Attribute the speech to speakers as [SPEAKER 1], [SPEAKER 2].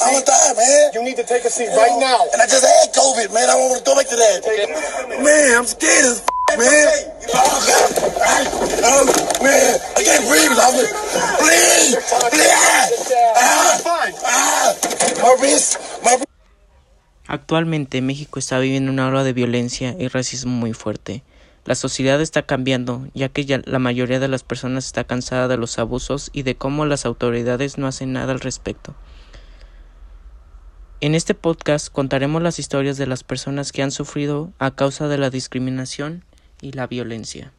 [SPEAKER 1] seat.
[SPEAKER 2] I'm gonna die, man.
[SPEAKER 1] You need to take a seat right now.
[SPEAKER 2] And I just had COVID, man. I don't want to go back to that. Man, I'm scared as f- man. Oh, God. Um, man, I can't breathe. I'm breathe. Ah,
[SPEAKER 1] Fine.
[SPEAKER 2] ah, my wrist, my wrist.
[SPEAKER 3] Actualmente México está viviendo una ola de violencia y racismo muy fuerte. La sociedad está cambiando, ya que ya la mayoría de las personas está cansada de los abusos y de cómo las autoridades no hacen nada al respecto. En este podcast contaremos las historias de las personas que han sufrido a causa de la discriminación y la violencia.